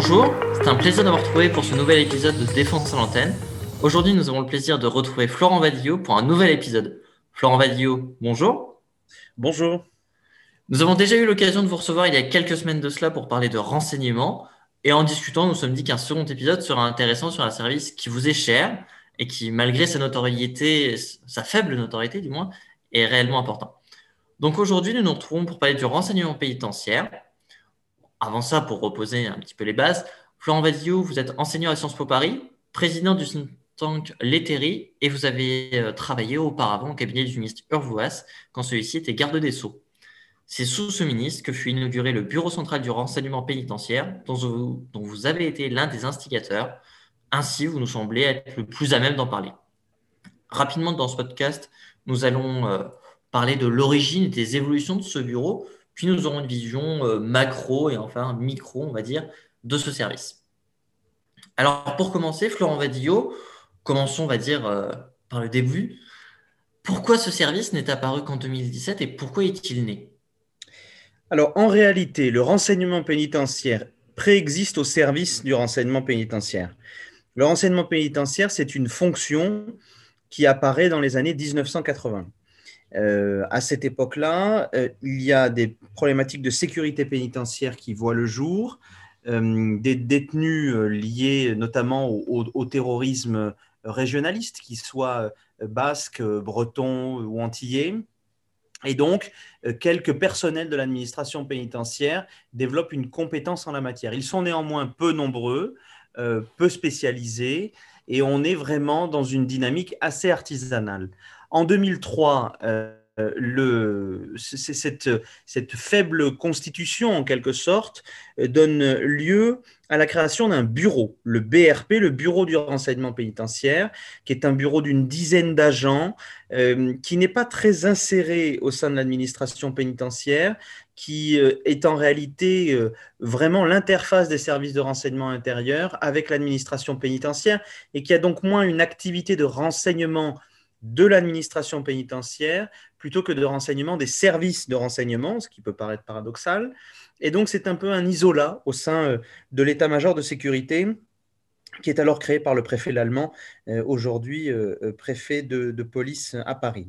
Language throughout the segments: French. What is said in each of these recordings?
Bonjour, c'est un plaisir d'avoir trouvé pour ce nouvel épisode de Défense à l'antenne. Aujourd'hui, nous avons le plaisir de retrouver Florent Vadillo pour un nouvel épisode. Florent Vadillo, bonjour. Bonjour. Nous avons déjà eu l'occasion de vous recevoir il y a quelques semaines de cela pour parler de renseignements. Et en discutant, nous nous sommes dit qu'un second épisode sera intéressant sur un service qui vous est cher et qui, malgré sa notoriété, sa faible notoriété du moins, est réellement important. Donc aujourd'hui, nous nous retrouvons pour parler du renseignement pénitentiaire. Avant ça, pour reposer un petit peu les bases, Florent Vadillo, vous êtes enseignant à Sciences Po Paris, président du think tank Lettery et vous avez euh, travaillé auparavant au cabinet du ministre Urvoas quand celui-ci était garde des Sceaux. C'est sous ce ministre que fut inauguré le Bureau central du renseignement pénitentiaire, dont vous, dont vous avez été l'un des instigateurs. Ainsi, vous nous semblez être le plus à même d'en parler. Rapidement, dans ce podcast, nous allons euh, parler de l'origine et des évolutions de ce bureau, puis nous aurons une vision euh, macro et enfin micro, on va dire, de ce service. Alors, pour commencer, Florent Vadillo, commençons, on va dire, euh, par le début. Pourquoi ce service n'est apparu qu'en 2017 et pourquoi est-il né? Alors, en réalité, le renseignement pénitentiaire préexiste au service du renseignement pénitentiaire. Le renseignement pénitentiaire, c'est une fonction qui apparaît dans les années 1980. Euh, à cette époque-là, euh, il y a des problématiques de sécurité pénitentiaire qui voient le jour, euh, des détenus liés notamment au, terrorisme régionaliste, qu'ils soient basques, bretons ou antillais. Et donc, quelques personnels de l'administration pénitentiaire développent une compétence en la matière. Ils sont néanmoins peu nombreux, peu spécialisés, et on est vraiment dans une dynamique assez artisanale. En 2003, euh, cette, faible constitution, en quelque sorte, euh, donne lieu à la création d'un bureau, le BRP, le Bureau du renseignement pénitentiaire, qui est un bureau d'une dizaine d'agents, euh, qui n'est pas très inséré au sein de l'administration pénitentiaire, qui est en réalité vraiment l'interface des services de renseignement intérieur avec l'administration pénitentiaire et qui a donc moins une activité de renseignement de l'administration pénitentiaire plutôt que de renseignement des services de renseignement, ce qui peut paraître paradoxal. Et donc, c'est un peu un isolat au sein euh, de l'état-major de sécurité qui est alors créé par le préfet l'allemand, euh, aujourd'hui euh, préfet de, police à Paris.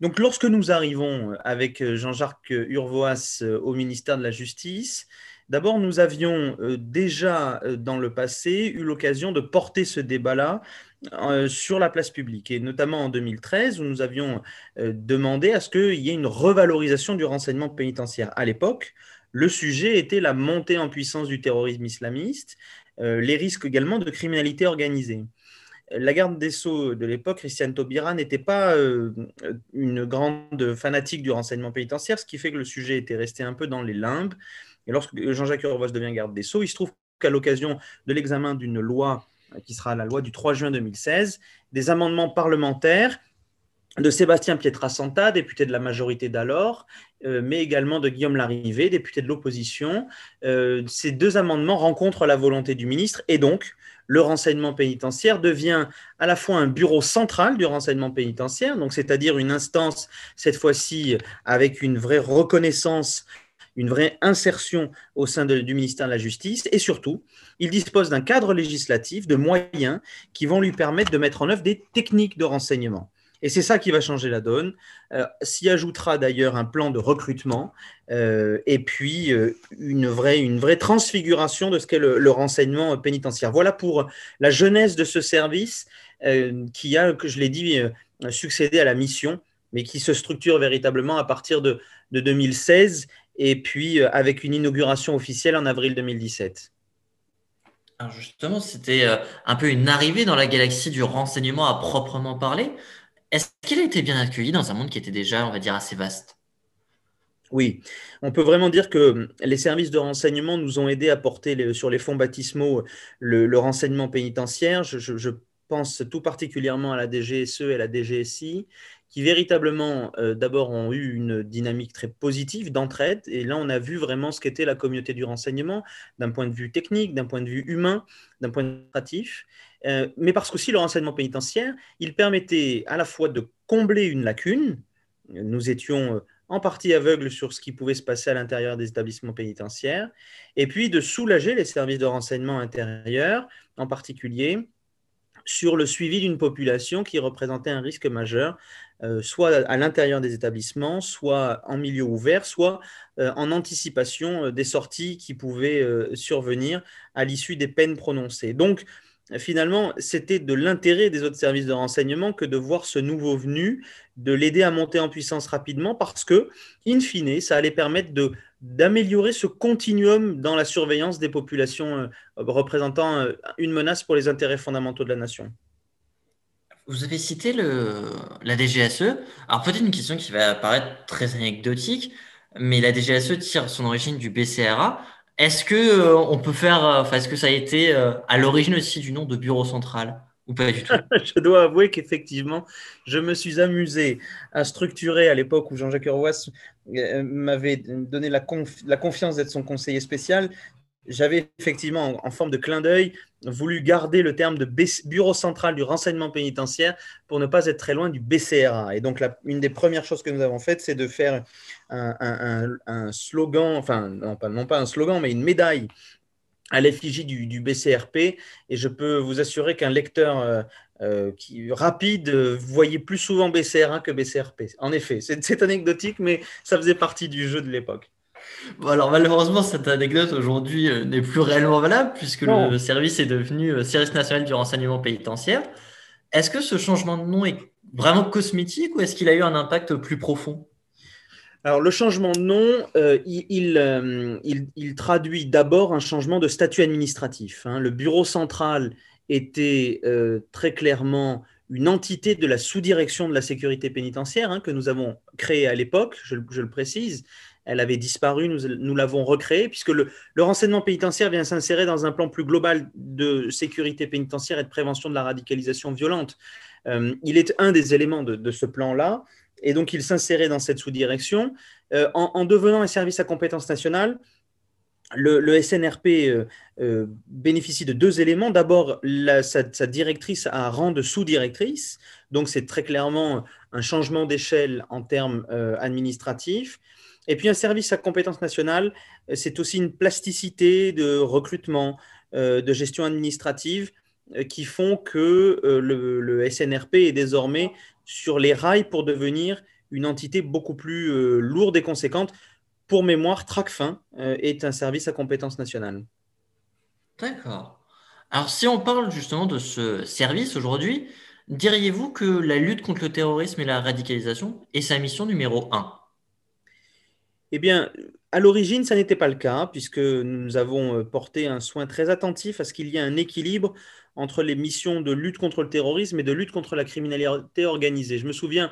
Donc, lorsque nous arrivons avec Jean-Jacques Urvoas au ministère de la Justice, D'abord, nous avions déjà dans le passé eu l'occasion de porter ce débat-là euh, sur la place publique, et notamment en 2013, où nous avions euh, demandé à ce qu'il y ait une revalorisation du renseignement pénitentiaire. À l'époque, le sujet était la montée en puissance du terrorisme islamiste, euh, les risques également de criminalité organisée. La garde des Sceaux de l'époque, Christiane Taubira, n'était pas une grande fanatique du renseignement pénitentiaire, ce qui fait que le sujet était resté un peu dans les limbes. Et lorsque Jean-Jacques Urvoas devient garde des Sceaux, il se trouve qu'à l'occasion de l'examen d'une loi qui sera la loi du 3 juin 2016, des amendements parlementaires de Sébastien Pietrasanta, député de la majorité d'alors, euh, mais également de Guillaume Larrivé, député de l'opposition. Euh, ces deux amendements rencontrent la volonté du ministre et donc le renseignement pénitentiaire devient à la fois un bureau central du renseignement pénitentiaire, c'est-à-dire une instance cette fois-ci avec une vraie reconnaissance une vraie insertion au sein du ministère de la Justice et surtout, il dispose d'un cadre législatif, de moyens qui vont lui permettre de mettre en œuvre des techniques de renseignement. Et c'est ça qui va changer la donne. Euh, s'y ajoutera d'ailleurs un plan de recrutement euh, et puis euh, une, vraie, une vraie transfiguration de ce qu'est le, renseignement pénitentiaire. Voilà pour la jeunesse de ce service qui a, que je l'ai dit, succédé à la mission, mais qui se structure véritablement à partir de, de 2016 et puis euh, avec une inauguration officielle en avril 2017. Alors justement, c'était euh, un peu une arrivée dans la galaxie du renseignement à proprement parler. Est-ce qu'il a été bien accueilli dans un monde qui était déjà, on va dire, assez vaste? Oui, on peut vraiment dire que les services de renseignement nous ont aidés à porter sur les fonds baptismaux le, renseignement pénitentiaire. je, pense tout particulièrement à la DGSE et à la DGSI, qui véritablement, euh, d'abord, ont eu une dynamique très positive d'entraide. Et là, on a vu vraiment ce qu'était la communauté du renseignement d'un point de vue technique, d'un point de vue humain, d'un point de vue administratif. Euh, mais parce qu'aussi le renseignement pénitentiaire, il permettait à la fois de combler une lacune. Nous étions en partie aveugle sur ce qui pouvait se passer à l'intérieur des établissements pénitentiaires, et puis de soulager les services de renseignement intérieur, en particulier sur le suivi d'une population qui représentait un risque majeur, euh, soit à l'intérieur des établissements, soit en milieu ouvert, soit euh, en anticipation euh, des sorties qui pouvaient survenir à l'issue des peines prononcées. Finalement, c'était de l'intérêt des autres services de renseignement que de voir ce nouveau venu, de l'aider à monter en puissance rapidement, parce que, in fine, ça allait permettre d'améliorer ce continuum dans la surveillance des populations euh, représentant euh, une menace pour les intérêts fondamentaux de la nation. Vous avez cité la DGSE. Alors peut-être une question qui va paraître très anecdotique, mais la DGSE tire son origine du BCRA. Est-ce que euh, on peut faire, euh, est-ce que ça a été euh, à l'origine aussi du nom de bureau central ou pas du tout? Je dois avouer qu'effectivement, je me suis amusé à structurer à l'époque où Jean-Jacques Roas m'avait donné la confiance d'être son conseiller spécial j'avais effectivement, en, forme de clin d'œil, voulu garder le terme de Bureau central du renseignement pénitentiaire pour ne pas être très loin du BCRA. Et donc, une des premières choses que nous avons faites, c'est de faire un, slogan, enfin, non pas, un slogan, mais une médaille à l'effigie du, BCRP. Et je peux vous assurer qu'un lecteur euh, euh, rapide voyait plus souvent BCRA que BCRP. En effet, c'est anecdotique, mais ça faisait partie du jeu de l'époque. Bon, alors malheureusement, cette anecdote aujourd'hui euh, n'est plus réellement valable puisque le service est devenu euh, Service national du renseignement pénitentiaire. Est-ce que ce changement de nom est vraiment cosmétique ou est-ce qu'il a eu un impact plus profond? Alors, le changement de nom, euh, il, traduit d'abord un changement de statut administratif. Hein. Le bureau central était très clairement une entité de la sous-direction de la sécurité pénitentiaire hein, que nous avons créée à l'époque, je, le précise, elle avait disparu, nous, l'avons recréée, puisque le, renseignement pénitentiaire vient s'insérer dans un plan plus global de sécurité pénitentiaire et de prévention de la radicalisation violente. Euh, il est un des éléments de, ce plan-là, et donc il s'insérait dans cette sous-direction. Euh, en, devenant un service à compétence nationale, le, SNRP euh, bénéficie de deux éléments. D'abord, sa, directrice a rang de sous-directrice, donc c'est très clairement un changement d'échelle en termes administratifs. Et puis un service à compétence nationale, euh, c'est aussi une plasticité de recrutement, euh, de gestion administrative euh, qui font que le, SNRP est désormais sur les rails pour devenir une entité beaucoup plus lourde et conséquente. Pour mémoire, TRACFIN est un service à compétence nationale. D'accord. Alors si on parle justement de ce service aujourd'hui, diriez-vous que la lutte contre le terrorisme et la radicalisation est sa mission numéro un? Eh bien, à l'origine, ça n'était pas le cas, puisque nous avons euh, porté un soin très attentif à ce qu'il y ait un équilibre entre les missions de lutte contre le terrorisme et de lutte contre la criminalité organisée. Je me souviens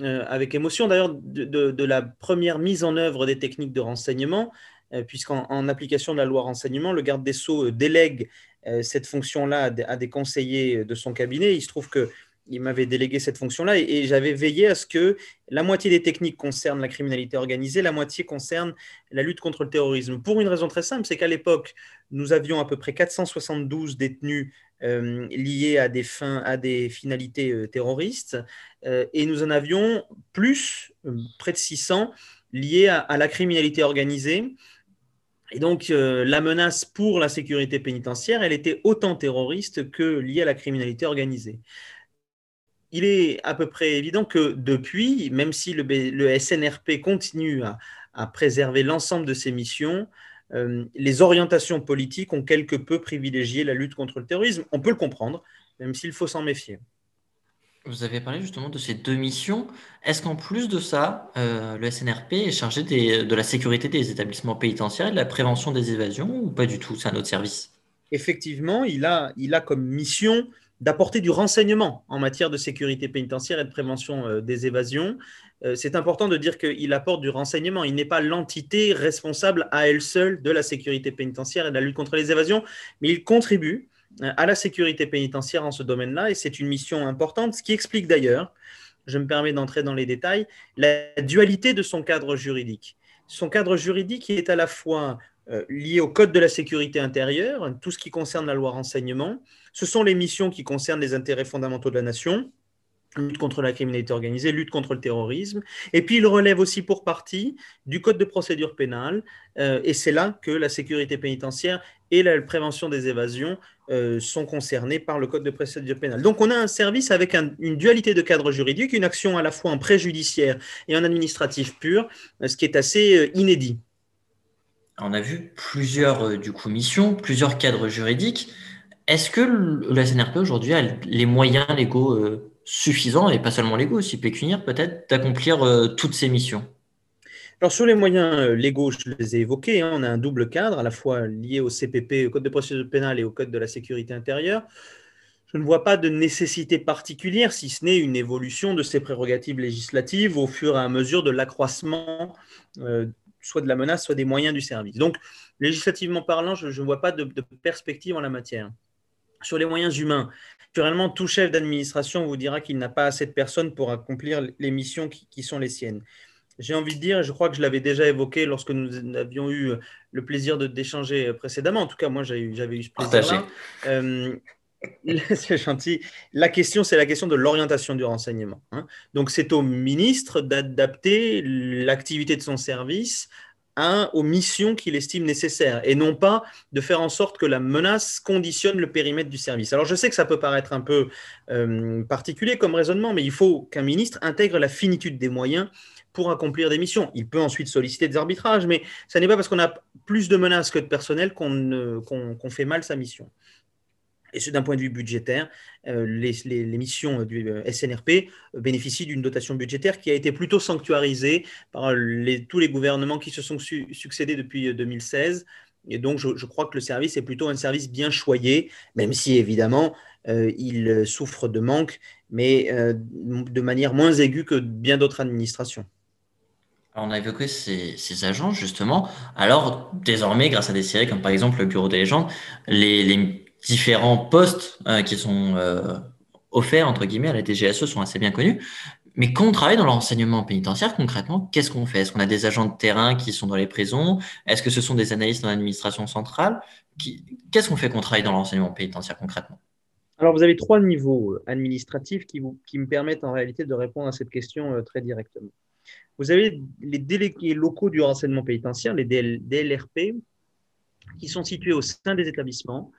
euh, avec émotion d'ailleurs de, la première mise en œuvre des techniques de renseignement, euh, puisqu'en application de la loi renseignement, le garde des sceaux délègue cette fonction-là à, des conseillers de son cabinet. Il se trouve que il m'avait délégué cette fonction-là et, j'avais veillé à ce que la moitié des techniques concernent la criminalité organisée, la moitié concerne la lutte contre le terrorisme. Pour une raison très simple, c'est qu'à l'époque, nous avions à peu près 472 détenus euh, liés à des fins, à des finalités euh, terroristes, euh, et nous en avions plus, près de 600, liés à, la criminalité organisée. Et donc, la menace pour la sécurité pénitentiaire, elle était autant terroriste que liée à la criminalité organisée il est à peu près évident que depuis, même si le, SNRP continue à, préserver l'ensemble de ses missions, euh, les orientations politiques ont quelque peu privilégié la lutte contre le terrorisme. On peut le comprendre, même s'il faut s'en méfier. Vous avez parlé justement de ces deux missions. Est-ce qu'en plus de ça, euh, le SNRP est chargé de la sécurité des établissements pénitentiaires et de la prévention des évasions ou pas du tout? C'est un autre service Effectivement, il a, il a comme mission d'apporter du renseignement en matière de sécurité pénitentiaire et de prévention euh, des évasions. Euh, c'est important de dire qu'il apporte du renseignement. Il n'est pas l'entité responsable à elle seule de la sécurité pénitentiaire et de la lutte contre les évasions, mais il contribue euh, à la sécurité pénitentiaire en ce domaine-là et c'est une mission importante, ce qui explique d'ailleurs, je me permets d'entrer dans les détails, la dualité de son cadre juridique. Son cadre juridique est à la fois lié au Code de la sécurité intérieure, tout ce qui concerne la loi renseignement, ce sont les missions qui concernent les intérêts fondamentaux de la nation. lutte contre la criminalité organisée, lutte contre le terrorisme. Et puis, il relève aussi pour partie du Code de procédure pénale. Euh, et c'est là que la sécurité pénitentiaire et la prévention des évasions euh, sont concernés par le Code de procédure pénale. Donc, on a un service avec une dualité de cadre juridique, une action à la fois en préjudiciaire et en administratif pur, euh, ce qui est assez inédit. On a vu plusieurs du coup, missions, plusieurs cadres juridiques. Est-ce que la SNRP aujourd'hui a les moyens légaux suffisant, et pas seulement légaux, aussi pécuniaires peut-être, d'accomplir euh, toutes ces missions? Alors sur les moyens euh, légaux, je les ai évoqués, hein, on a un double cadre, à la fois lié au CPP, au Code de procédure pénale et au Code de la sécurité intérieure. Je ne vois pas de nécessité particulière, si ce n'est une évolution de ces prérogatives législatives au fur et à mesure de l'accroissement euh, soit de la menace, soit des moyens du service. Donc, législativement parlant, je ne vois pas de, de perspective en la matière. Sur les moyens humains, naturellement, tout chef d'administration vous dira qu'il n'a pas assez de personnes pour accomplir les missions qui, sont les siennes. J'ai envie de dire, je crois que je l'avais déjà évoqué lorsque nous avions eu le plaisir d'échanger précédemment. En tout cas, moi, j'avais eu ce plaisir-là. Euh, c'est gentil. La question, c'est la question de l'orientation du renseignement. Hein. Donc, c'est au ministre d'adapter l'activité de son service aux missions qu'il estime nécessaires et non pas de faire en sorte que la menace conditionne le périmètre du service. Alors je sais que ça peut paraître un peu euh, particulier comme raisonnement, mais il faut qu'un ministre intègre la finitude des moyens pour accomplir des missions. Il peut ensuite solliciter des arbitrages, mais ce n'est pas parce qu'on a plus de menaces que de personnel qu'on fait mal sa mission. Et ce, d'un point de vue budgétaire, euh, les, missions du euh, SNRP bénéficient d'une dotation budgétaire qui a été plutôt sanctuarisée par tous les gouvernements qui se sont succédés depuis 2016. Euh, Et donc, je, crois que le service est plutôt un service bien choyé, même si évidemment, il souffre de manque, mais de manière moins aiguë que bien d'autres administrations. On a évoqué ces, ces, agents, justement. Alors, désormais, grâce à des séries comme par exemple le Bureau des légendes, les différents postes euh, qui sont euh, offerts, entre guillemets, à la DGSE sont assez bien connus. Mais quand on travaille dans l'enseignement pénitentiaire, concrètement, qu'est-ce qu'on fait? Est-ce qu'on a des agents de terrain qui sont dans les prisons? Est-ce que ce sont des analystes dans l'administration centrale? Qu'est-ce qu'on fait quand on travaille dans l'enseignement pénitentiaire concrètement? Alors, vous avez trois niveaux euh, administratifs qui, vous, qui me permettent en réalité de répondre à cette question très directement. Vous avez les délégués locaux du renseignement pénitentiaire, les DLRP, qui sont situés au sein des établissements,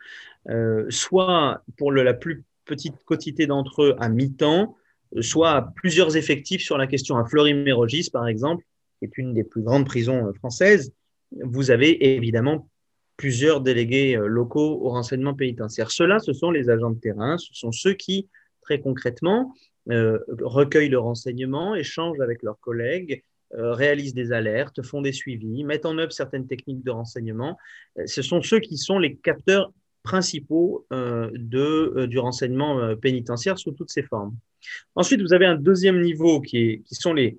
euh, soit pour la plus petite quantité d'entre eux à mi-temps, soit à plusieurs effectifs sur la question. À Fleury-Mérogis, par exemple, qui est une des plus grandes prisons euh, françaises, vous avez évidemment plusieurs délégués euh, locaux au renseignement pénitentiaire. Ceux-là, ce sont les agents de terrain, ce sont ceux qui, très concrètement, recueillent le renseignement, échangent avec leurs collègues, euh, réalisent des alertes, font des suivis, mettent en œuvre certaines techniques de renseignement. Euh, ce sont ceux qui sont les capteurs principaux euh, du renseignement pénitentiaire sous toutes ses formes. Ensuite, vous avez un deuxième niveau qui sont les,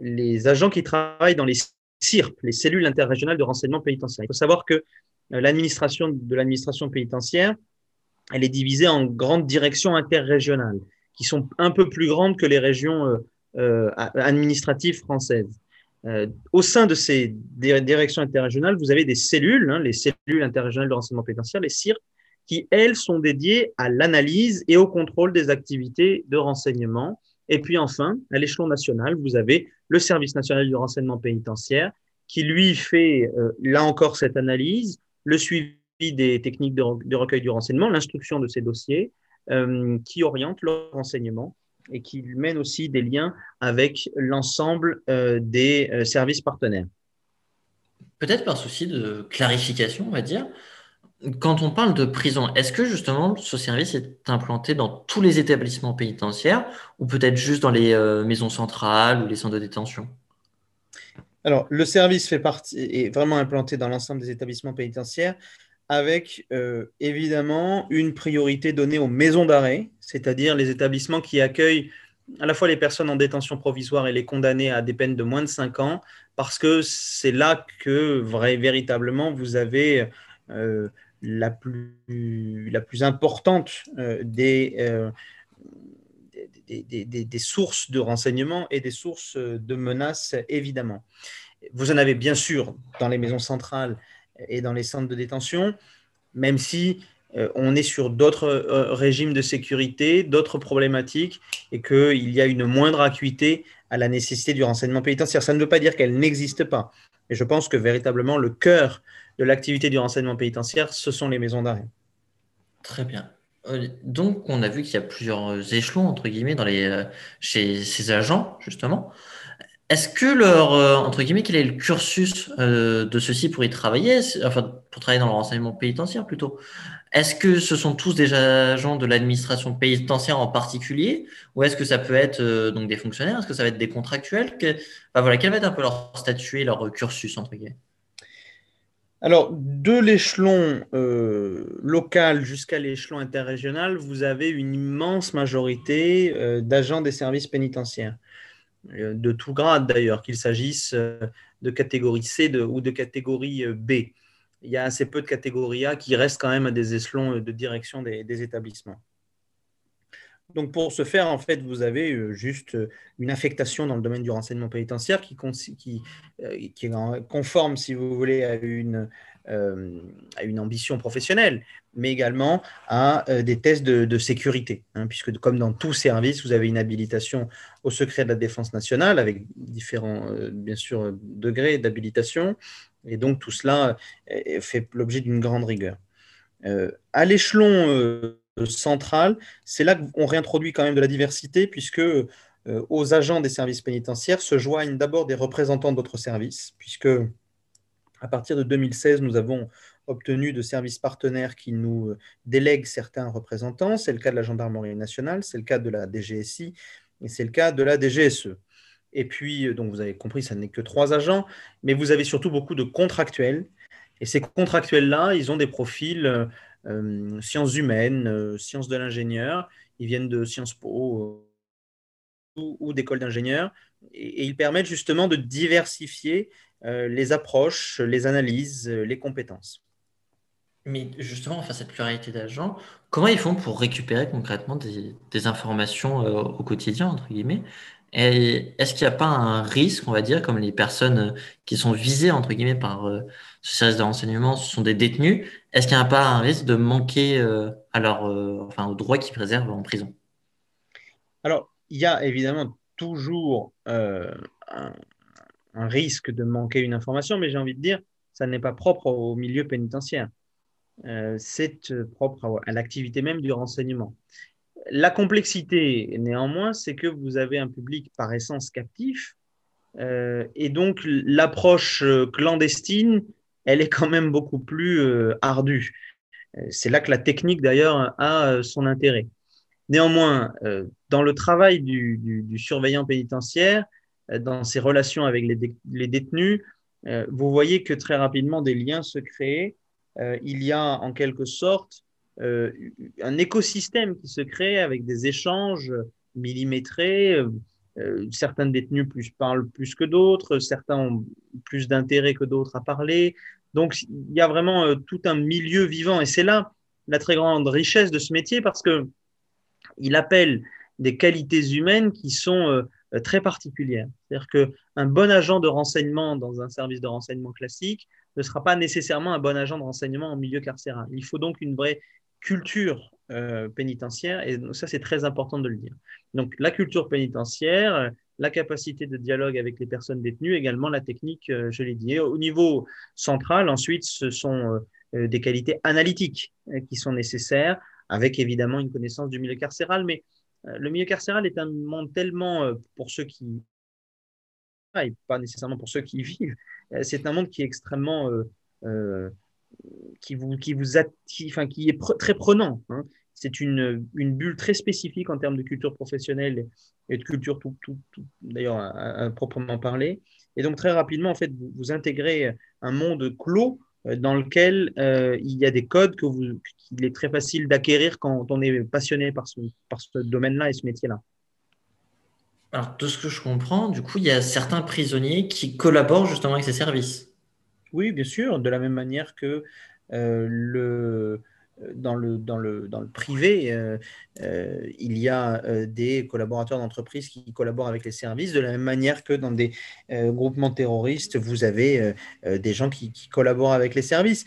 les agents qui travaillent dans les CIRP, les cellules interrégionales de renseignement pénitentiaire. Il faut savoir que l'administration de l'administration pénitentiaire, elle est divisée en grandes directions interrégionales, qui sont un peu plus grandes que les régions euh, administratives françaises. Euh, au sein de ces directions interrégionales, vous avez des cellules, hein, les cellules interrégionales de renseignement pénitentiaire, les CIR, qui, elles, sont dédiées à l'analyse et au contrôle des activités de renseignement. Et puis enfin, à l'échelon national, vous avez le service national du renseignement pénitentiaire qui, lui, fait, euh, là encore, cette analyse, le suivi des techniques de, recueil du renseignement, l'instruction de ces dossiers, qui oriente le renseignement et qui mène aussi des liens avec l'ensemble euh, des euh, services partenaires. Peut-être par souci de clarification, on va dire. Quand on parle de prison, est-ce que justement ce service est implanté dans tous les établissements pénitentiaires ou peut-être juste dans les euh, maisons centrales ou les centres de détention? Alors, le service fait partie, est vraiment implanté dans l'ensemble des établissements pénitentiaires avec euh, évidemment une priorité donnée aux maisons d'arrêt, c'est-à-dire les établissements qui accueillent à la fois les personnes en détention provisoire et les condamnés à des peines de moins de 5 ans, parce que c'est là que véritablement vous avez euh, la, plus, importante euh, des, sources de renseignement et des sources de menaces, évidemment. Vous en avez bien sûr dans les maisons centrales et dans les centres de détention, même si on est sur d'autres régimes de sécurité, d'autres problématiques, et qu'il y a une moindre acuité à la nécessité du renseignement pénitentiaire. Ça ne veut pas dire qu'elle n'existe pas. Et je pense que véritablement, le cœur de l'activité du renseignement pénitentiaire, ce sont les maisons d'arrêt. Très bien. Euh, donc, on a vu qu'il y a plusieurs échelons, entre guillemets, dans les, euh, chez ces agents, justement. Est-ce que leur, euh, entre guillemets, quel est le cursus de ceux-ci pour y travailler, enfin, pour travailler dans le renseignement pénitentiaire plutôt. Est-ce que ce sont tous des agents de l'administration pénitentiaire en particulier, ou est-ce que ça peut être donc des fonctionnaires? Est-ce que ça va être des contractuels? Voilà, Quel va être un peu leur statut et leur cursus, entre guillemets? Alors, de l'échelon euh, local jusqu'à l'échelon interrégional, vous avez une immense majorité euh, d'agents des services pénitentiaires, euh, de tout grade d'ailleurs, qu'il s'agisse de catégorie C ou de catégorie B. Il y a assez peu de catégorie A qui restent quand même à des échelons de direction des établissements. Donc pour ce faire, en fait, vous avez euh, juste euh, une affectation dans le domaine du renseignement pénitentiaire qui, qui, euh, qui est conforme, si vous voulez, à une, à une ambition professionnelle, mais également à des tests de, sécurité, hein, puisque comme dans tout service, vous avez une habilitation au secret de la défense nationale avec différents, bien sûr, degrés d'habilitation, et donc tout cela fait l'objet d'une grande rigueur. à l'échelon centrale, c'est là qu'on réintroduit quand même de la diversité, puisque euh, aux agents des services pénitentiaires se joignent d'abord des représentants d'autres services, puisque à partir de 2016, nous avons obtenu de services partenaires qui nous euh, délèguent certains représentants. C'est le cas de la gendarmerie nationale, c'est le cas de la DGSI et c'est le cas de la DGSE. Et puis, euh, donc vous avez compris, ça n'est que trois agents, mais vous avez surtout beaucoup de contractuels. Et ces contractuels-là, ils ont des profils euh, sciences humaines, sciences de l'ingénieur. Ils viennent de Sciences Po ou, d'écoles d'ingénieurs. Et, ils permettent justement de diversifier les approches, les analyses, les compétences. Mais justement, à cette pluralité d'agents, comment ils font pour récupérer concrètement des, informations au quotidien, entre guillemets? Est-ce qu'il n'y a pas un risque, on va dire, comme les personnes qui sont visées, entre guillemets, par euh, ce service de renseignement, ce sont des détenus, est-ce qu'il n'y a pas un risque de manquer euh, euh, enfin, aux droits qu'ils préservent en prison? Alors, il y a évidemment toujours un, risque de manquer une information, mais j'ai envie de dire, ça n'est pas propre au milieu pénitentiaire. C'est propre à l'activité même du renseignement. La complexité, néanmoins, c'est que vous avez un public par essence captif, euh, et donc l'approche euh, clandestine, elle est quand même beaucoup plus euh, ardue. C'est là que la technique, d'ailleurs, a son intérêt. Néanmoins, dans le travail du, surveillant pénitentiaire, dans ses relations avec les, détenus, vous voyez que très rapidement des liens se créent. Il y a en quelque sorte euh, un écosystème qui se crée avec des échanges millimétrés. Euh, euh, certains détenus parlent plus que d'autres, certains ont plus d'intérêt que d'autres à parler. Donc, il y a vraiment tout un milieu vivant. Et c'est là la très grande richesse de ce métier parce que il appelle des qualités humaines qui sont très particulières. C'est-à-dire qu'un bon agent de renseignement dans un service de renseignement classique ne sera pas nécessairement un bon agent de renseignement en milieu carcéral. Il faut donc une vraie culture euh, pénitentiaire, et ça c'est très important de le dire. Donc la culture pénitentiaire, euh, la capacité de dialogue avec les personnes détenues, également la technique, euh, je l'ai dit. au niveau central, ensuite, ce sont des qualités analytiques qui sont nécessaires, avec évidemment une connaissance du milieu carcéral, mais le milieu carcéral est un monde tellement, pour ceux qui et pas nécessairement pour ceux qui y vivent, c'est un monde qui est extrêmement qui vous, qui vous enfin, qui est très prenant. Hein. C'est une, une, bulle très spécifique en termes de culture professionnelle et de culture tout, d'ailleurs à, proprement parler. Et donc très rapidement, en fait, vous, vous intégrez un monde clos euh, dans lequel euh, il y a des codes que vous, qu'il est très facile d'acquérir quand on est passionné par ce, par ce domaine-là et ce métier-là. Alors, de ce que je comprends, du coup, il y a certains prisonniers qui collaborent justement avec ces services. Oui, bien sûr, de la même manière que euh, le, dans le, dans le, dans le privé, euh, euh, il y a euh, des collaborateurs d'entreprise qui collaborent avec les services, de la même manière que dans des groupements terroristes, vous avez des gens qui, qui, collaborent avec les services.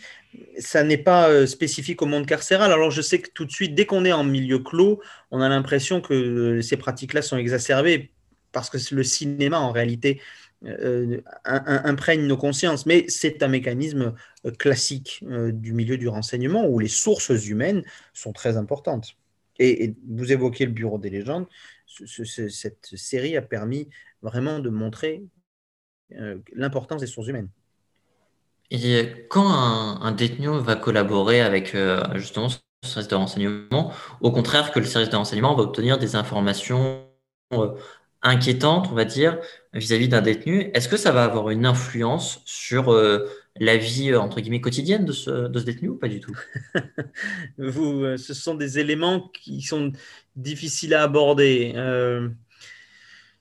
Ça n'est pas spécifique au monde carcéral. Alors je sais que tout de suite, dès qu'on est en milieu clos, on a l'impression que ces pratiques-là sont exacerbées parce que le cinéma, en réalité, euh, imprègne nos consciences. Mais c'est un mécanisme euh, classique euh, du milieu du renseignement où les sources humaines sont très importantes. Et, vous évoquez le Bureau des légendes. cette série a permis vraiment de montrer l'importance des sources humaines. Et quand un, détenu va collaborer avec justement ce service de renseignement, au contraire que le service de renseignement va obtenir des informations inquiétante, on va dire, vis-à-vis d'un détenu, est-ce que ça va avoir une influence sur euh, la vie, euh, entre guillemets, quotidienne de ce, détenu ou pas du tout? Euh, Ce sont des éléments qui sont difficiles à aborder.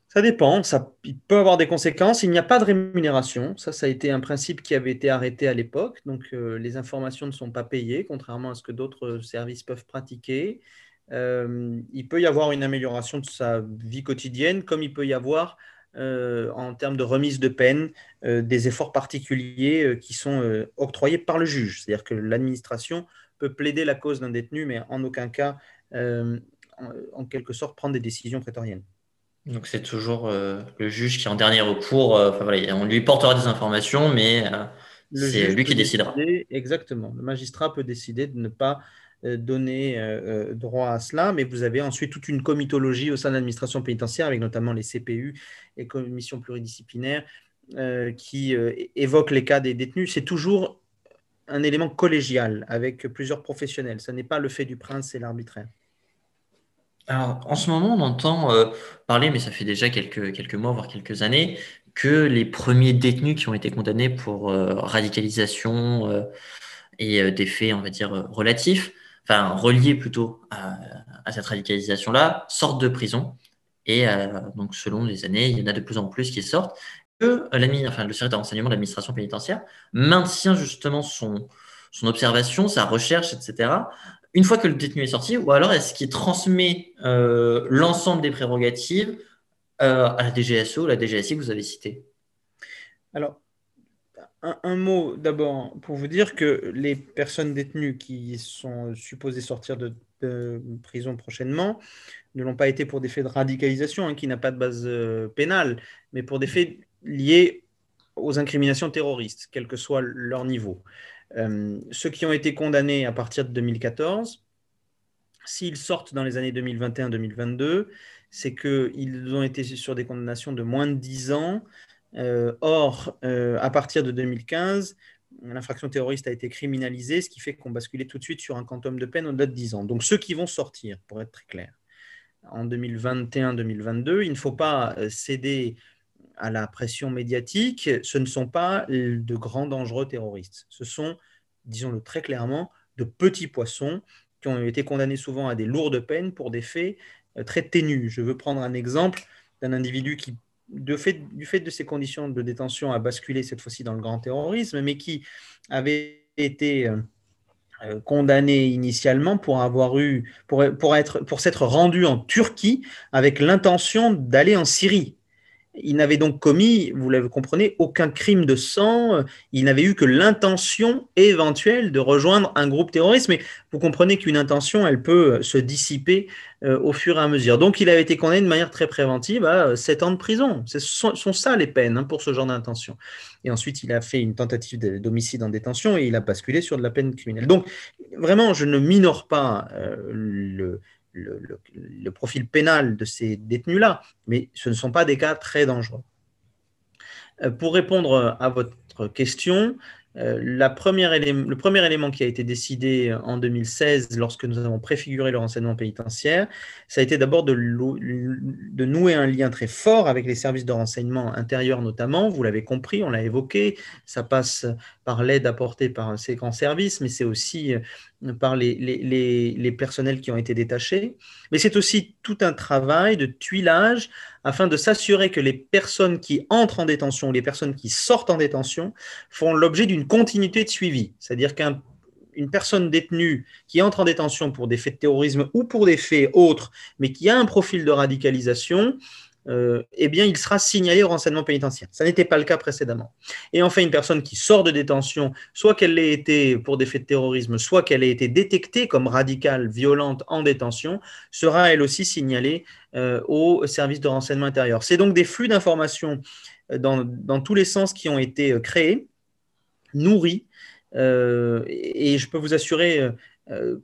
ça dépend, ça, peut avoir des conséquences. Il n'y a pas de rémunération. Ça, ça a été un principe qui avait été arrêté à l'époque. Donc, les informations ne sont pas payées, contrairement à ce que d'autres services peuvent pratiquer. Euh, il peut y avoir une amélioration de sa vie quotidienne, comme il peut y avoir euh, en termes de remise de peine euh, des efforts particuliers qui sont octroyés par le juge. C'est-à-dire que l'administration peut plaider la cause d'un détenu, mais en aucun cas, en, quelque sorte, prendre des décisions prétoriennes. Donc c'est toujours le juge qui, en dernier recours, on lui portera des informations, mais c'est lui qui décidera. exactement. Le magistrat peut décider de ne pas donner euh, euh, droit à cela, mais vous avez ensuite toute une comitologie au sein de l'administration pénitentiaire, avec notamment les CPU et commissions pluridisciplinaires, qui évoquent les cas des détenus. C'est toujours un élément collégial avec plusieurs professionnels. Ce n'est pas le fait du prince, c'est l'arbitraire. Alors, en ce moment, on entend parler, mais ça fait déjà quelques, quelques mois, voire quelques années, que les premiers détenus qui ont été condamnés pour radicalisation et des faits, on va dire, relatifs, enfin reliés plutôt à, cette radicalisation-là, sortent de prison. Et euh, donc, selon les années, il y en a de plus en plus qui sortent. Que enfin, le service de renseignement de l'administration pénitentiaire maintient justement son, observation, sa recherche, etc. Une fois que le détenu est sorti, ou alors est-ce qu'il transmet euh, l'ensemble des prérogatives euh, à la DGSO, la DGSI que vous avez citée? Alors, un, mot d'abord pour vous dire que les personnes détenues qui sont supposées sortir de, prison prochainement ne l'ont pas été pour des faits de radicalisation, hein, qui n'a pas de base euh, pénale, mais pour des faits liés aux incriminations terroristes, quel que soit leur niveau. Euh, ceux qui ont été condamnés à partir de 2014, s'ils sortent dans les années 2021-2022, c'est qu'ils ont été sur des condamnations de moins de 10 ans or, euh, à partir de 2015, l'infraction terroriste a été criminalisée, ce qui fait qu'on basculait tout de suite sur un quantum de peine au-delà de 10 ans. Donc ceux qui vont sortir, pour être très clair, en 2021-2022, il ne faut pas euh, céder à la pression médiatique. Ce ne sont pas de grands dangereux terroristes. Ce sont, disons-le très clairement, de petits poissons qui ont été condamnés souvent à des lourdes peines pour des faits très ténus. Je veux prendre un exemple d'un individu qui fait, du fait de ces conditions de détention, a basculé cette fois-ci dans le grand terrorisme, mais qui avait été euh, euh, condamné initialement pour avoir eu, pour, pour être, pour s'être rendu en Turquie avec l'intention d'aller en Syrie. Il n'avait donc commis, vous le comprenez, aucun crime de sang. Il n'avait eu que l'intention éventuelle de rejoindre un groupe terroriste. Mais vous comprenez qu'une intention, elle peut se dissiper euh, au fur et à mesure. Donc, il avait été condamné de manière très préventive à 7 ans de prison. Ce sont, ça les peines hein, pour ce genre d'intention. Et ensuite, il a fait une tentative d'homicide en détention et il a basculé sur de la peine criminelle. Donc, vraiment, je ne minore pas euh, le, profil pénal de ces détenus-là, mais ce ne sont pas des cas très dangereux. Euh, pour répondre à votre question, euh, première le premier élément qui a été décidé en 2016 lorsque nous avons préfiguré le renseignement pénitentiaire, ça a été d'abord de, de, nouer un lien très fort avec les services de renseignement intérieur notamment. Vous l'avez compris, on l'a évoqué, ça passe par l'aide apportée par ces grands services, mais c'est aussi euh, par les, personnels qui ont été détachés. Mais c'est aussi tout un travail de tuilage afin de s'assurer que les personnes qui entrent en détention, les personnes qui sortent en détention, font l'objet d'une continuité de suivi. C'est-à-dire qu'une une personne détenue qui entre en détention pour des faits de terrorisme ou pour des faits autres, mais qui a un profil de radicalisation, euh, eh bien, il sera signalé au renseignement pénitentiaire. Ça n'était pas le cas précédemment. Et enfin, une personne qui sort de détention, soit qu'elle ait été pour des faits de terrorisme, soit qu'elle ait été détectée comme radicale, violente en détention, sera elle aussi signalée euh, au service de renseignement intérieur. C'est donc des flux d'informations euh, dans, tous les sens qui ont été créés, nourris, et je peux vous assurer euh,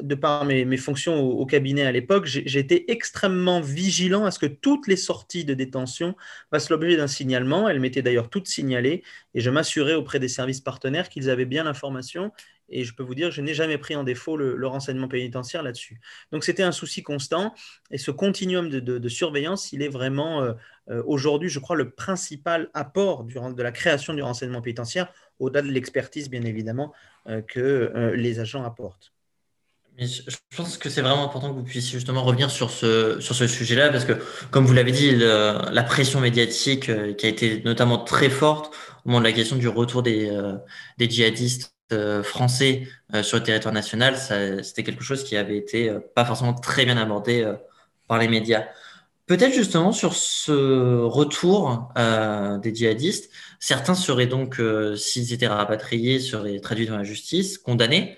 de par mes, fonctions au, cabinet à l'époque, été extrêmement vigilant à ce que toutes les sorties de détention fassent l'objet d'un signalement. Elles m'étaient d'ailleurs toutes signalées et je m'assurais auprès des services partenaires qu'ils avaient bien l'information. Et je peux vous dire, je n'ai jamais pris en défaut le, renseignement pénitentiaire là-dessus. Donc c'était un souci constant. Et ce continuum de, surveillance, il est vraiment euh, euh, aujourd'hui, je crois, le principal apport de la création du renseignement pénitentiaire, au-delà de l'expertise, bien évidemment, euh, que les agents apportent. je pense que c'est vraiment important que vous puissiez justement revenir sur ce, sur ce sujet-là, parce que, comme vous l'avez dit, la pression médiatique qui a été notamment très forte au moment de la question du retour des djihadistes français sur le territoire national, c'était quelque chose qui avait été pas forcément très bien abordé par les médias. Peut-être justement sur ce retour des djihadistes, Certains seraient donc, euh, s'ils étaient rapatriés, seraient traduits dans la justice, condamnés.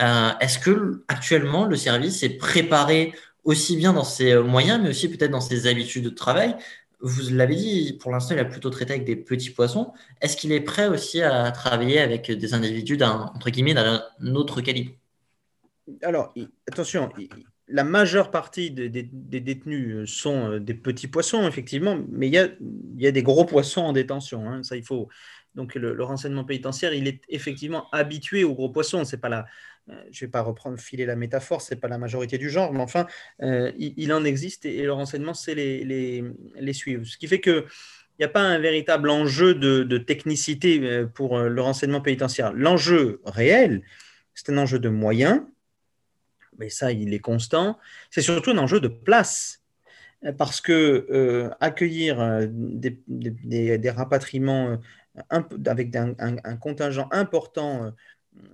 Euh, est-ce que actuellement le service est préparé aussi bien dans ses moyens, mais aussi peut-être dans ses habitudes de travail? Vous l'avez dit, pour l'instant, il a plutôt traité avec des petits poissons. Est-ce qu'il est prêt aussi à travailler avec des individus d'un autre calibre? Alors, attention, la majeure partie des, détenus euh, sont euh, des petits poissons, effectivement, mais il y a, des gros poissons en détention. Hein, ça, il faut. Donc, le, renseignement pénitentiaire, il est effectivement habitué aux gros poissons. C'est pas la, je ne vais pas reprendre filer la métaphore, c'est pas la majorité du genre, mais enfin, il, en existe et, le renseignement sait les, les, suivre. Ce qui fait que il n'y a pas un véritable enjeu de, de, technicité pour le renseignement pénitentiaire. L'enjeu réel, c'est un enjeu de moyens mais ça, il est constant. C'est surtout un enjeu de place. Parce que euh, accueillir euh, des, rapatriements euh, avec un, contingent important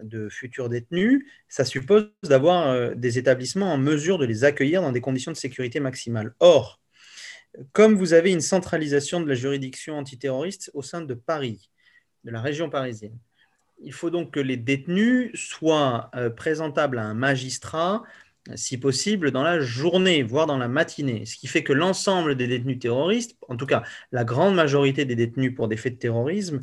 de futurs détenus, ça suppose d'avoir des établissements en mesure de les accueillir dans des conditions de sécurité maximale. Or, comme vous avez une centralisation de la juridiction antiterroriste au sein de Paris, de la région parisienne, il faut donc que les détenus soient euh, présentables à un magistrat, si possible, dans la journée, voire dans la matinée. Ce qui fait que l'ensemble des détenus terroristes, en tout cas la grande majorité des détenus pour des faits de terrorisme,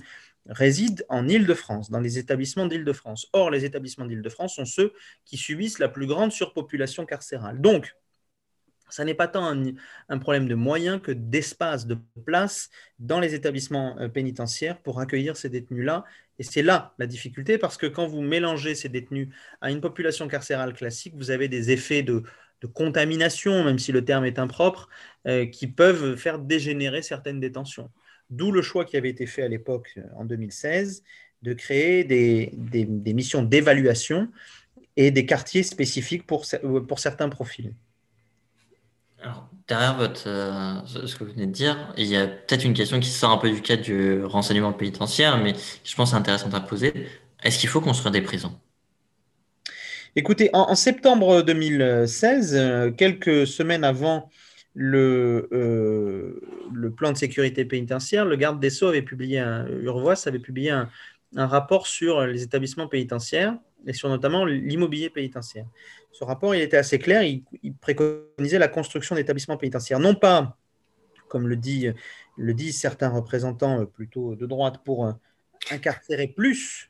résident en Île-de-France, dans les établissements d'Île-de-France. Or, les établissements d'Île-de-France sont ceux qui subissent la plus grande surpopulation carcérale. Donc, ça n'est pas tant un, problème de moyens que d'espace, de place dans les établissements euh, pénitentiaires pour accueillir ces détenus-là. Et c'est là la difficulté, parce que quand vous mélangez ces détenus à une population carcérale classique, vous avez des effets de, contamination, même si le terme est impropre, euh, qui peuvent faire dégénérer certaines détentions. D'où le choix qui avait été fait à l'époque, euh, en 2016, de créer des, missions d'évaluation et des quartiers spécifiques pour certains profils. Alors, derrière votre, euh, ce que vous venez de dire, il y a peut-être une question qui sort un peu du cadre du renseignement pénitentiaire, mais je pense c'est intéressant à poser. Est-ce qu'il faut construire des prisons? Écoutez, en, septembre 2016, euh, quelques semaines avant le, euh, le plan de sécurité pénitentiaire, le garde des Sceaux avait publié un, Urvoas avait publié un, un rapport sur les établissements pénitentiaires et sur notamment l'immobilier pénitentiaire. Ce rapport, il était assez clair, il, préconisait la construction d'établissements pénitentiaires, non pas, comme le, dit, le disent certains représentants euh, plutôt de droite, pour euh, incarcérer plus,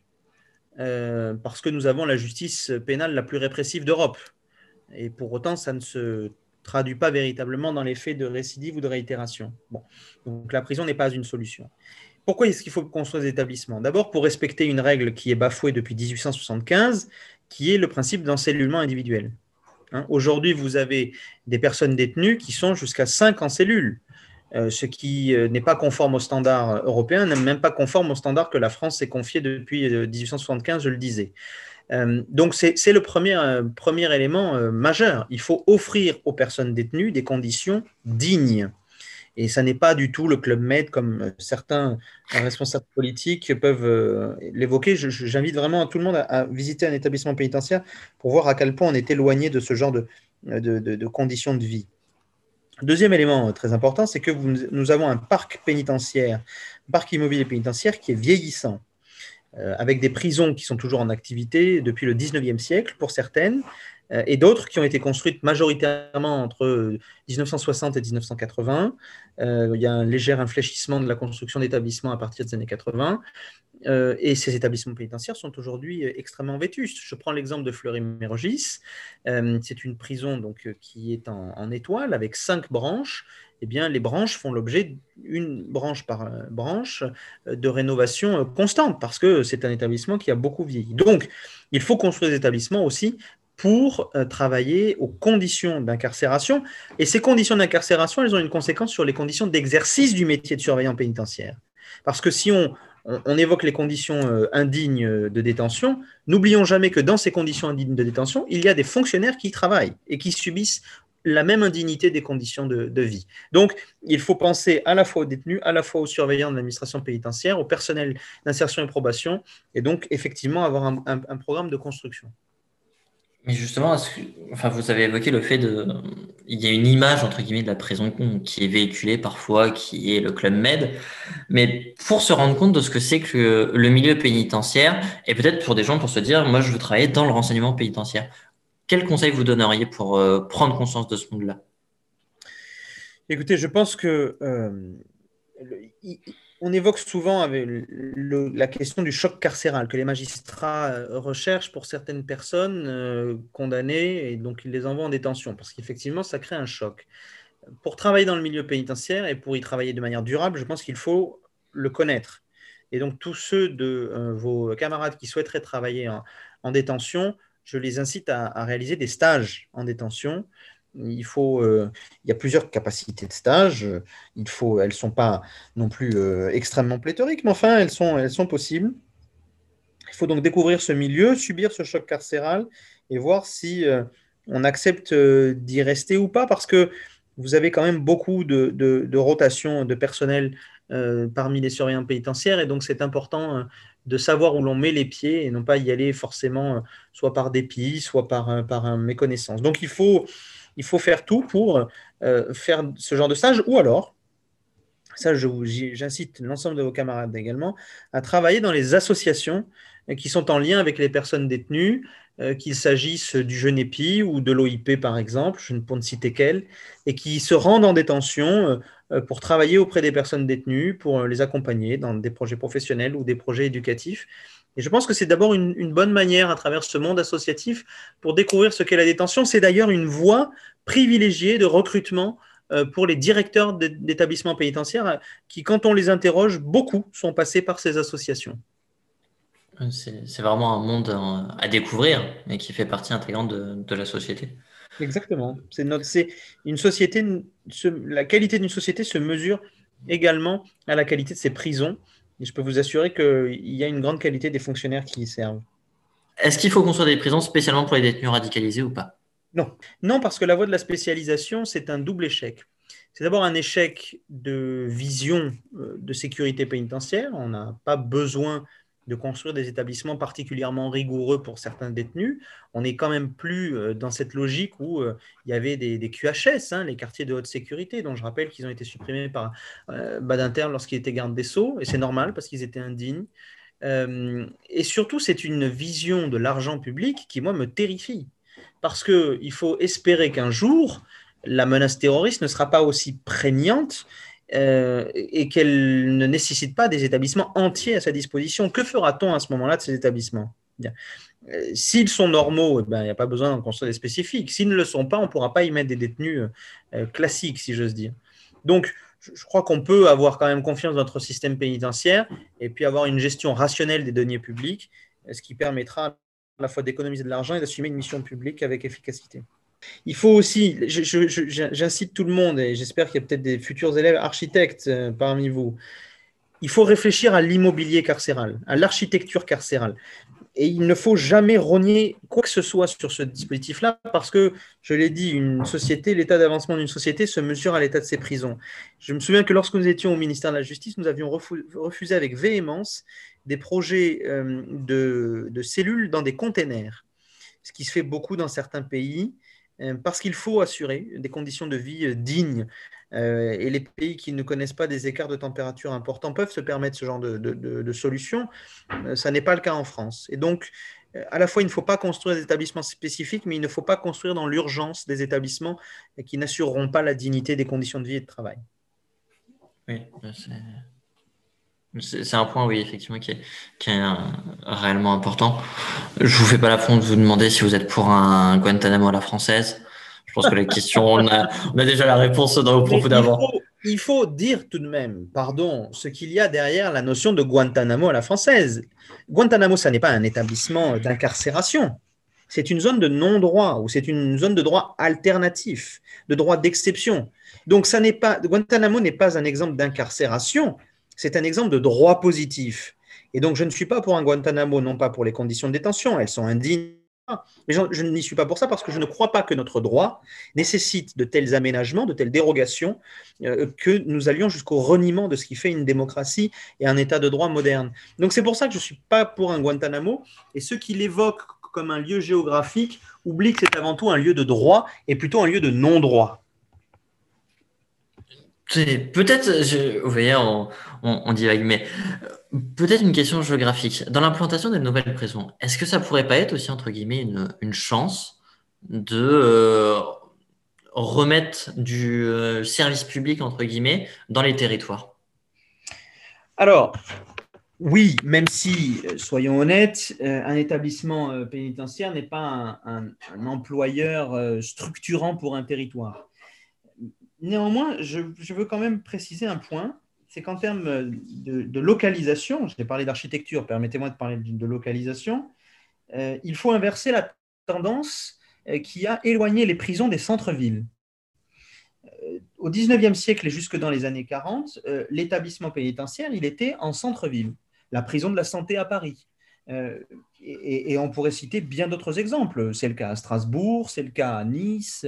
parce que nous avons la justice pénale la plus répressive d'Europe. Et pour autant, ça ne se traduit pas véritablement dans les faits de récidive ou de réitération. Bon. Donc la prison n'est pas une solution. Pourquoi est-ce qu'il faut construire des établissements? D'abord pour respecter une règle qui est bafouée depuis 1875, qui est le principe d'encellulement individuel. Hein, aujourd'hui, vous avez des personnes détenues qui sont jusqu'à 5 en cellule, euh, ce qui euh, n'est pas conforme aux standards européens, même pas conforme aux standards que la France s'est confié depuis 1875, euh, je le disais. Donc c'est le premier, premier élément majeur. Il faut offrir aux personnes détenues des conditions dignes. Et ça n'est pas du tout le Club Med comme certains responsables politiques peuvent l'évoquer. J'invite vraiment tout le monde à, visiter un établissement pénitentiaire pour voir à quel point on est éloigné de ce genre de, conditions de vie. Deuxième élément très important, c'est que nous avons un parc pénitentiaire, un parc immobilier pénitentiaire qui est vieillissant, euh, avec des prisons qui sont toujours en activité depuis le 19e siècle pour certaines, euh, et d'autres qui ont été construites majoritairement entre 1960 et 1980. Euh, il y a un léger infléchissement de la construction d'établissements à partir des années 80. Euh, et ces établissements pénitentiaires sont aujourd'hui extrêmement vétustes. Je prends l'exemple de Fleury-Mérogis. c'est une prison donc, qui est en, étoile avec cinq branches. Eh bien, les branches font l'objet d'une branche par branche de rénovation constante parce que c'est un établissement qui a beaucoup vieilli. Donc, il faut construire des établissements aussi pour euh, travailler aux conditions d'incarcération. Et ces conditions d'incarcération, elles ont une conséquence sur les conditions d'exercice du métier de surveillant pénitentiaire. Parce que si on, évoque les conditions euh, indignes de détention, n'oublions jamais que dans ces conditions indignes de détention, il y a des fonctionnaires qui travaillent et qui subissent la même indignité des conditions de, vie. Donc, il faut penser à la fois aux détenus, à la fois aux surveillants de l'administration pénitentiaire, au personnel d'insertion et probation, et donc effectivement avoir un programme de construction. Mais justement, enfin, vous avez évoqué le fait de, il y a une image entre guillemets de la prison qui est véhiculée parfois, qui est le club Med. Mais pour se rendre compte de ce que c'est que le milieu pénitentiaire, et peut-être pour des gens pour se dire, moi, je veux travailler dans le renseignement pénitentiaire. Quel conseil vous donneriez pour euh, prendre conscience de ce monde-là? Écoutez, je pense que euh, on évoque souvent la question du choc carcéral que les magistrats euh, recherchent pour certaines personnes euh, condamnées et donc ils les envoient en détention parce qu'effectivement ça crée un choc. Pour travailler dans le milieu pénitentiaire et pour y travailler de manière durable, je pense qu'il faut le connaître. Et donc tous ceux de euh, vos camarades qui souhaiteraient travailler en, détention, je les incite à, réaliser des stages en détention il, faut, euh, il y a plusieurs capacités de stage. Il faut, elles ne sont pas non plus euh, extrêmement pléthoriques, mais enfin, elles sont, elles sont possibles. Il faut donc découvrir ce milieu, subir ce choc carcéral et voir si euh, on accepte d'y rester ou pas, parce que vous avez quand même beaucoup de, de, rotation de personnel parmi les surveillants pénitentiaires, et donc c'est important de savoir où l'on met les pieds et non pas y aller forcément soit par dépit, soit par, par méconnaissance. Donc il faut il faut faire tout pour euh, faire ce genre de stage ou alors, ça j'incite l'ensemble de vos camarades également, à travailler dans les associations qui sont en lien avec les personnes détenues, euh, qu'il s'agisse du Genepi ou de l'OIP par exemple, je ne peux ne citer qu'elles, et qui se rendent en détention euh, pour travailler auprès des personnes détenues, pour les accompagner dans des projets professionnels ou des projets éducatifs. Et je pense que c'est d'abord une, bonne manière à travers ce monde associatif pour découvrir ce qu'est la détention. C'est d'ailleurs une voie privilégiée de recrutement euh, pour les directeurs d'établissements pénitentiaires euh, qui, quand on les interroge, beaucoup sont passés par ces associations. C'est vraiment un monde à découvrir et qui fait partie intégrante de, la société. Exactement. C'est une société. la qualité d'une société se mesure également à la qualité de ses prisons et je peux vous assurer qu'il y a une grande qualité des fonctionnaires qui y servent. Est-ce qu'il faut construire des prisons spécialement pour les détenus radicalisés ou pas? Non. Non, parce que la voie de la spécialisation, c'est un double échec. C'est d'abord un échec de vision euh, de sécurité pénitentiaire. On n'a pas besoin de construire des établissements particulièrement rigoureux pour certains détenus. On n'est quand même plus euh, dans cette logique où euh, il y avait des, QHS, hein, les quartiers de haute sécurité, dont je rappelle qu'ils ont été supprimés par euh, Badinter lorsqu'il était garde des Sceaux, et c'est normal parce qu'ils étaient indignes. et surtout, c'est une vision de l'argent public qui, moi, me terrifie. Parce qu'il faut espérer qu'un jour, la menace terroriste ne sera pas aussi prégnante euh, et qu'elle ne nécessite pas des établissements entiers à sa disposition. Que fera-t-on à ce moment-là de ces établissements? Euh, S'ils sont normaux, eh ben, il n'y a pas besoin d'en construire des spécifiques. S'ils ne le sont pas, on ne pourra pas y mettre des détenus euh, classiques, si j'ose dire. Donc, je crois qu'on peut avoir quand même confiance dans notre système pénitentiaire et puis avoir une gestion rationnelle des deniers publics, ce qui permettra à la fois d'économiser de l'argent et d'assumer une mission publique avec efficacité. Il faut aussi, j'incite tout le monde, et j'espère qu'il y a peut-être des futurs élèves architectes euh, parmi vous, il faut réfléchir à l'immobilier carcéral, à l'architecture carcérale. et il ne faut jamais rogner quoi que ce soit sur ce dispositif-là parce que, je l'ai dit, une société, l'état d'avancement d'une société se mesure à l'état de ses prisons. Je me souviens que lorsque nous étions au ministère de la Justice, nous avions refusé avec véhémence des projets euh, de, de, cellules dans des containers, ce qui se fait beaucoup dans certains pays, parce qu'il faut assurer des conditions de vie euh, dignes. et les pays qui ne connaissent pas des écarts de température importants peuvent se permettre ce genre de, de, solutions. ça n'est pas le cas en France. Et donc, à la fois, il ne faut pas construire des établissements spécifiques, mais il ne faut pas construire dans l'urgence des établissements qui n'assureront pas la dignité des conditions de vie et de travail. Oui, c'est c'est un point, oui, effectivement, qui est, qui est réellement important. Je vous fais pas l'affront de vous demander si vous êtes pour un Guantanamo à la française. Je pense que la question, on a, on a déjà la réponse dans vos propos d'avant. Il, il, faut dire tout de même, pardon, ce qu'il y a derrière la notion de Guantanamo à la française. Guantanamo, ça n'est pas un établissement d'incarcération. C'est une zone de non-droit ou c'est une zone de droit alternatif, de droit d'exception. Donc, ça n'est pas, Guantanamo n'est pas un exemple d'incarcération, c'est un exemple de droit positif. Et donc, je ne suis pas pour un Guantanamo, non pas pour les conditions de détention, elles sont indignes. Mais je, n'y suis pas pour ça parce que je ne crois pas que notre droit nécessite de tels aménagements, de telles dérogations, euh, que nous allions jusqu'au reniement de ce qui fait une démocratie et un état de droit moderne. Donc c'est pour ça que je ne suis pas pour un Guantanamo. Et ceux qui l'évoquent comme un lieu géographique oublient que c'est avant tout un lieu de droit et plutôt un lieu de non-droit. Peut-être, vous voyez, on, on, divague, mais euh, peut-être une question géographique. Dans l'implantation des nouvelles prisons, est-ce que ça pourrait pas être aussi, entre guillemets, une, chance de euh, remettre du euh, service public, entre guillemets, dans les territoires? Alors, oui, même si, soyons honnêtes, un établissement pénitentiaire n'est pas un, employeur structurant pour un territoire. Néanmoins, je, veux quand même préciser un point, c'est qu'en termes de, localisation, j'ai parlé d'architecture, permettez-moi de parler de, localisation, euh, il faut inverser la tendance euh, qui a éloigné les prisons des centres-villes. Euh, au 19e siècle et jusque dans les années 40, l'établissement pénitentiaire, il était en centre-ville, la prison de la santé à Paris. et, on pourrait citer bien d'autres exemples. C'est le cas à Strasbourg, c'est le cas à Nice,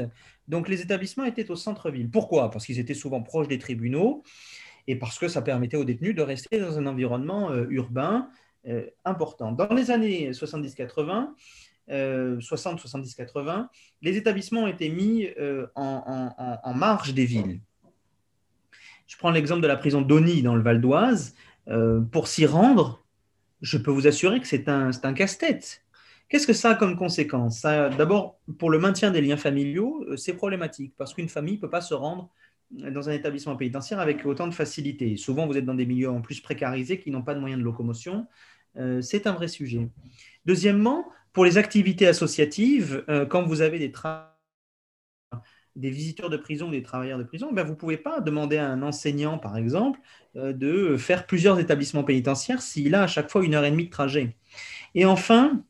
donc les établissements étaient au centre-ville. Pourquoi? Parce qu'ils étaient souvent proches des tribunaux et parce que ça permettait aux détenus de rester dans un environnement euh, urbain euh, important. Dans les années 70-80, 60-70-80, euh, les établissements ont été mis en, marge des villes. Je prends l'exemple de la prison d'Oni dans le Val d'Oise. pour s'y rendre, je peux vous assurer que c'est un casse-tête. Qu'est-ce que ça a comme conséquence? D'abord, pour le maintien des liens familiaux, euh, c'est problématique parce qu'une famille ne peut pas se rendre dans un établissement pénitentiaire avec autant de facilité. Souvent, vous êtes dans des milieux en plus précarisés qui n'ont pas de moyens de locomotion. Euh, c'est un vrai sujet. Deuxièmement, pour les activités associatives, euh, quand vous avez des, des visiteurs de prison ou des travailleurs de prison, ben vous ne pouvez pas demander à un enseignant, par exemple, de faire plusieurs établissements pénitentiaires s'il a à chaque fois une heure et demie de trajet. Et enfin,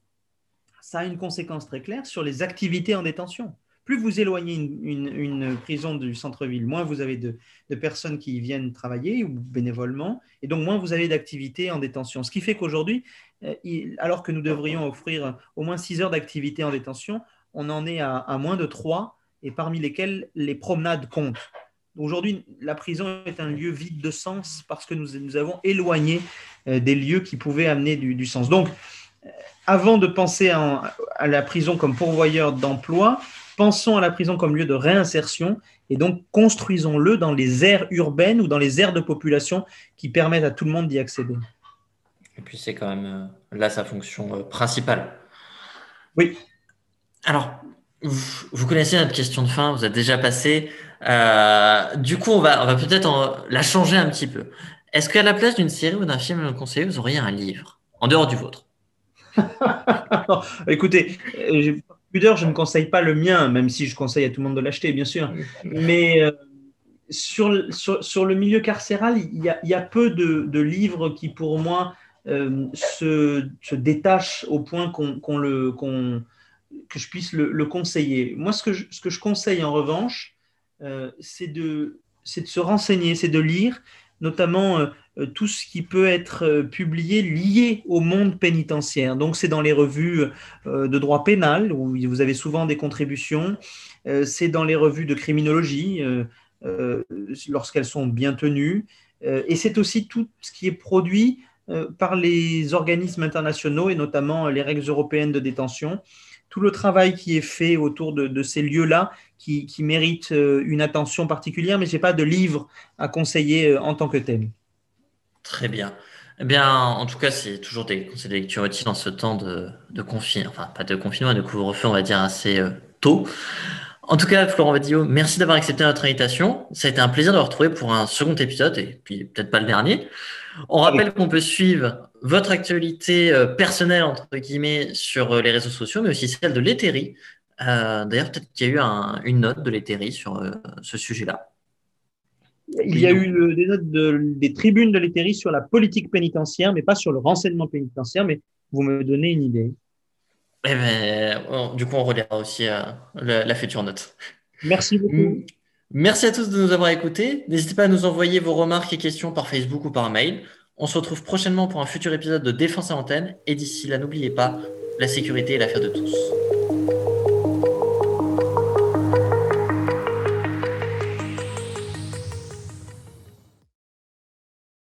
ça a une conséquence très claire sur les activités en détention. Plus vous éloignez une, prison du centre-ville, moins vous avez de, personnes qui viennent travailler ou bénévolement, et donc moins vous avez d'activités en détention. Ce qui fait qu'aujourd'hui, euh, alors que nous devrions offrir au moins 6 heures d'activité en détention, on en est à, moins de 3, et parmi lesquelles les promenades comptent. Aujourd'hui, la prison est un lieu vide de sens parce que nous, nous avons éloigné euh, des lieux qui pouvaient amener du, du sens. Donc, avant de penser à, la prison comme pourvoyeur d'emploi, pensons à la prison comme lieu de réinsertion et donc construisons-le dans les aires urbaines ou dans les aires de population qui permettent à tout le monde d'y accéder. Et puis c'est quand même euh, là sa fonction euh, principale. Oui. Alors, vous, connaissez notre question de fin, vous êtes déjà passé. Euh, du coup, on va, on va peut-être la changer un petit peu. Est-ce qu'à la place d'une série ou d'un film conseillé, vous auriez un livre, en dehors du vôtre? Écoutez, euh, je ne conseille pas le mien, même si je conseille à tout le monde de l'acheter, bien sûr. Mais euh, sur, sur, le milieu carcéral, il y a, peu de, livres qui, pour moi, euh, se, se, détachent au point qu'on, le, que je puisse le, conseiller. Moi, ce que je, ce que je conseille en revanche, c'est, de, c'est de se renseigner, c'est de lire notamment tout ce qui peut être publié lié au monde pénitentiaire. Donc c'est dans les revues de droit pénal, où vous avez souvent des contributions, c'est dans les revues de criminologie, lorsqu'elles sont bien tenues, et c'est aussi tout ce qui est produit par les organismes internationaux et notamment les règles européennes de détention tout le travail qui est fait autour de, ces lieux-là qui, qui, mérite euh, une attention particulière, mais je n'ai pas de livre à conseiller euh, en tant que tel. Très bien. Eh bien, en tout cas, c'est toujours des conseils de lecture utiles dans ce temps de, confinement, enfin pas de confinement, de couvre-feu, on va dire assez euh, tôt. En tout cas, Florent Vadillo, merci d'avoir accepté notre invitation. Ça a été un plaisir de vous retrouver pour un second épisode, et puis peut-être pas le dernier. On rappelle qu'on peut suivre votre actualité euh, personnelle, entre guillemets, sur euh, les réseaux sociaux, mais aussi celle de l'Ethery. Euh, d'ailleurs, peut-être qu'il y a eu une note de l'Ethery sur ce sujet-là. Il y a eu des notes des tribunes de l'Ethery sur la politique pénitentiaire, mais pas sur le renseignement pénitentiaire, mais vous me donnez une idée. Eh ben, du coup, on relira aussi la future note. Merci beaucoup. Merci à tous de nous avoir écoutés. N'hésitez pas à nous envoyer vos remarques et questions par Facebook ou par mail. On se retrouve prochainement pour un futur épisode de Défense à antenne. Et d'ici là, n'oubliez pas, la sécurité est l'affaire de tous.